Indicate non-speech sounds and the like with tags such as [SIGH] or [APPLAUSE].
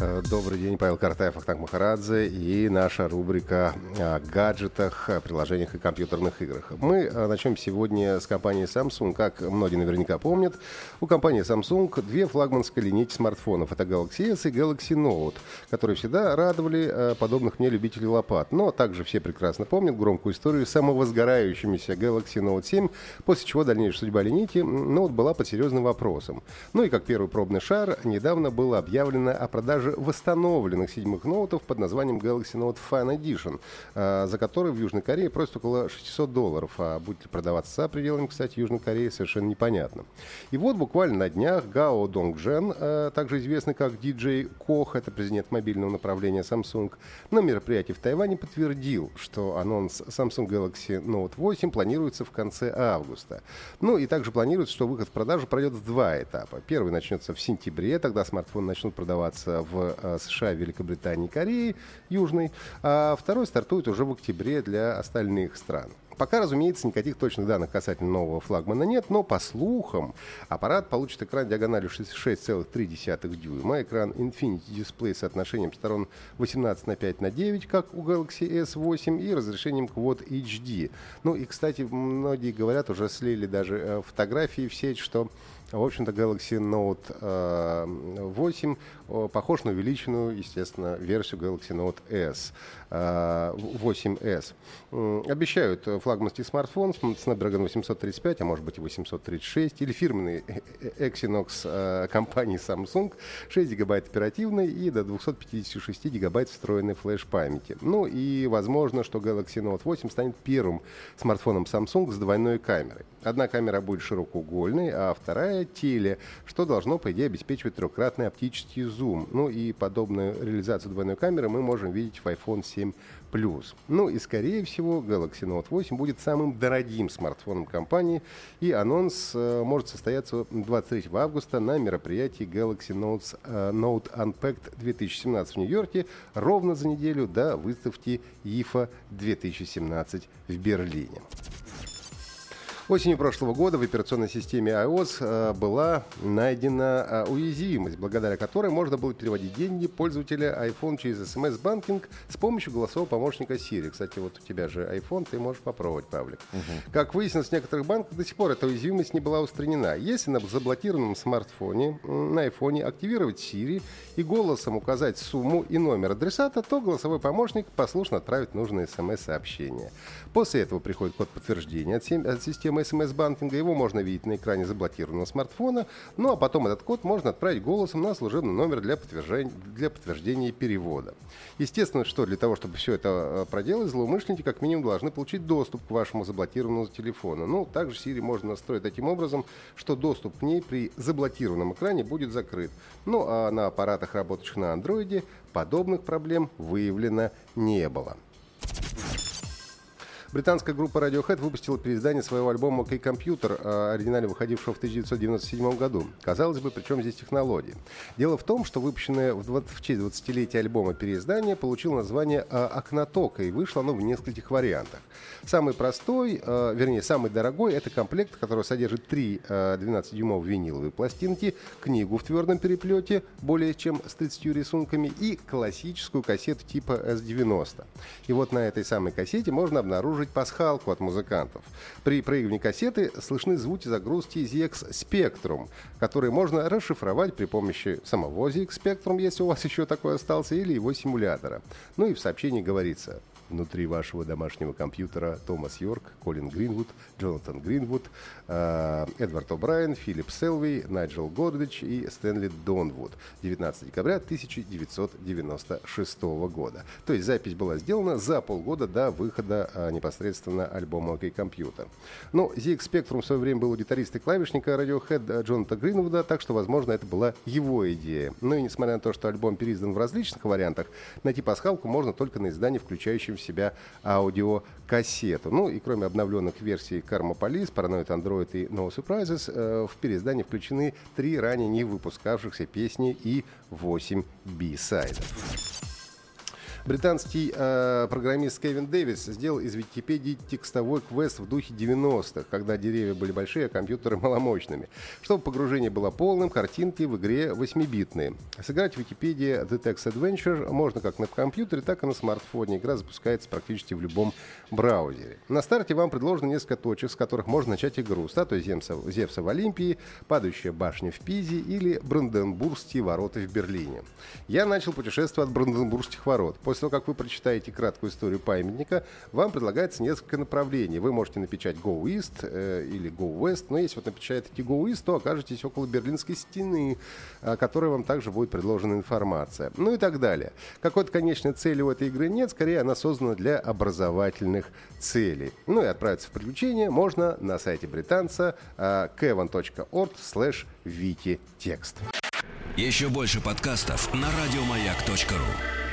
Э, Добрый день, Павел Картаев, Ахтанг Махарадзе и наша рубрика о гаджетах, о приложениях и компьютерных играх. Мы э, начнем сегодня с компании Samsung. Как многие наверняка помнят, у компании Samsung две флагманские линейки смартфонов. Это Galaxy S и Galaxy Note, которые всегда радовали э, подобных мне любителей лопат. Но также все прекрасно помнят громкую историю с самовозгорающимися Galaxy Note 7, после чего дальнейшая судьба линейки Note была под серьезным вопросом. Ну и как первый пробный шар, недавно было объявлено о продаже восстановленных седьмых ноутов под названием Galaxy Note Fan Edition, э, за который в Южной Корее просят около 600 долларов. А будет ли продаваться за пределами, кстати, Южной Кореи, совершенно непонятно. И вот буквально на днях Гао Донгжен, э, также известный как DJ Кох, это президент мобильного направления Samsung, на мероприятии в Тайване подтвердил, что анонс Samsung Galaxy Note 8 планируется в конце августа. Ну и также планируется, что выход в продажу пройдет в два этапа. Первый начнется в сентябре, тогда смартфоны начнут продаваться в э, США, Великобритании, Корее Южной, а второй стартует уже в октябре для остальных стран. Пока, разумеется, никаких точных данных касательно нового флагмана нет, но по слухам аппарат получит экран диагональю 6,3 дюйма, экран Infinity Display с соотношением сторон 18 на 5 на 9, как у Galaxy S8, и разрешением Quad HD. Ну и, кстати, многие говорят, уже слили даже э, фотографии в сеть, что в общем-то, Galaxy Note э, 8 э, похож на увеличенную, естественно, версию Galaxy Note S, э, 8S. М, Обещают э, флагманский смартфон Snapdragon 835, а может быть и 836, или фирменный э, э, Exynos э, компании Samsung, 6 гигабайт оперативной и до 256 гигабайт встроенной флеш-памяти. Ну и возможно, что Galaxy Note 8 станет первым смартфоном Samsung с двойной камерой. Одна камера будет широкоугольной, а вторая теле, что должно, по идее, обеспечивать трехкратный оптический зум. Ну и подобную реализацию двойной камеры мы можем видеть в iPhone 7 Plus. Ну и, скорее всего, Galaxy Note 8 будет самым дорогим смартфоном компании, и анонс э, может состояться 23 августа на мероприятии Galaxy Notes, э, Note Unpacked 2017 в Нью-Йорке, ровно за неделю до выставки IFA 2017 в Берлине. Осенью прошлого года в операционной системе iOS э, была найдена э, уязвимость, благодаря которой можно было переводить деньги пользователя iPhone через смс-банкинг с помощью голосового помощника Siri. Кстати, вот у тебя же iPhone, ты можешь попробовать, Павлик. Как выяснилось, в некоторых банках до сих пор эта уязвимость не была устранена. Если на заблокированном смартфоне, на iPhone активировать Siri и голосом указать сумму и номер адресата, то голосовой помощник послушно отправит нужное смс-сообщение. После этого приходит код подтверждения от системы смс-банкинга. Его можно видеть на экране заблокированного смартфона. Ну а потом этот код можно отправить голосом на служебный номер для подтверждения, для подтверждения перевода. Естественно, что для того, чтобы все это э, проделать, злоумышленники как минимум должны получить доступ к вашему заблокированному телефону. Ну, также Siri можно настроить таким образом, что доступ к ней при заблокированном экране будет закрыт. Ну а на аппаратах, работающих на андроиде, подобных проблем выявлено не было. Британская группа Radiohead выпустила переиздание своего альбома «OK Computer», э, оригинально выходившего в 1997 году. Казалось бы, при чем здесь технологии? Дело в том, что выпущенное в, 20, в честь 20-летия альбома переиздание получило название э, «Окнотока», и вышло оно в нескольких вариантах. Самый простой, э, вернее, самый дорогой – это комплект, который содержит три 12-дюймовые виниловые пластинки, книгу в твердом переплете, более чем с 30 рисунками, и классическую кассету типа S90. И вот на этой самой кассете можно обнаружить пасхалку от музыкантов. При проигрывании кассеты слышны звуки загрузки ZX Spectrum, которые можно расшифровать при помощи самого ZX Spectrum, если у вас [LAUGHS] еще такой остался, или его симулятора. Ну и в сообщении говорится внутри вашего домашнего компьютера Томас Йорк, Колин Гринвуд, Джонатан Гринвуд, э, Эдвард О'Брайен, Филипп Селви, Найджел Гордич и Стэнли Донвуд. 19 декабря 1996 года. То есть запись была сделана за полгода до выхода а, непосредственно альбома «Окей, компьютер». Но ZX Spectrum в свое время был гитарист и клавишника Radiohead Джоната Гринвуда, так что, возможно, это была его идея. Ну и несмотря на то, что альбом переиздан в различных вариантах, найти пасхалку можно только на издании, включающем в себя аудиокассету. Ну и кроме обновленных версий Karma Police, Paranoid Android и No Surprises, э, в переиздании включены три ранее не выпускавшихся песни и восемь би-сайдов. Британский э, программист Кевин Дэвис сделал из Википедии текстовой квест в духе 90-х, когда деревья были большие, а компьютеры [LAUGHS] маломощными. Чтобы погружение было полным, картинки в игре 8-битные. Сыграть в Википедии The Text Adventure можно как на компьютере, так и на смартфоне. Игра запускается практически в любом браузере. На старте вам предложено несколько точек, с которых можно начать игру. Статуя Зевса, Зевса в Олимпии, падающая башня в Пизе или Бранденбургские ворота в Берлине. Я начал путешествие от Бранденбургских ворот. После После того, как вы прочитаете краткую историю памятника, вам предлагается несколько направлений. Вы можете напечать Go East э, или Go West, но если вот напечатаете Go East, то окажетесь около Берлинской стены, о которой вам также будет предложена информация. Ну и так далее. Какой-то конечной цели у этой игры нет, скорее она создана для образовательных целей. Ну и отправиться в приключения можно на сайте британца э, kevin.org slash текст. Еще больше подкастов на радиомаяк.ру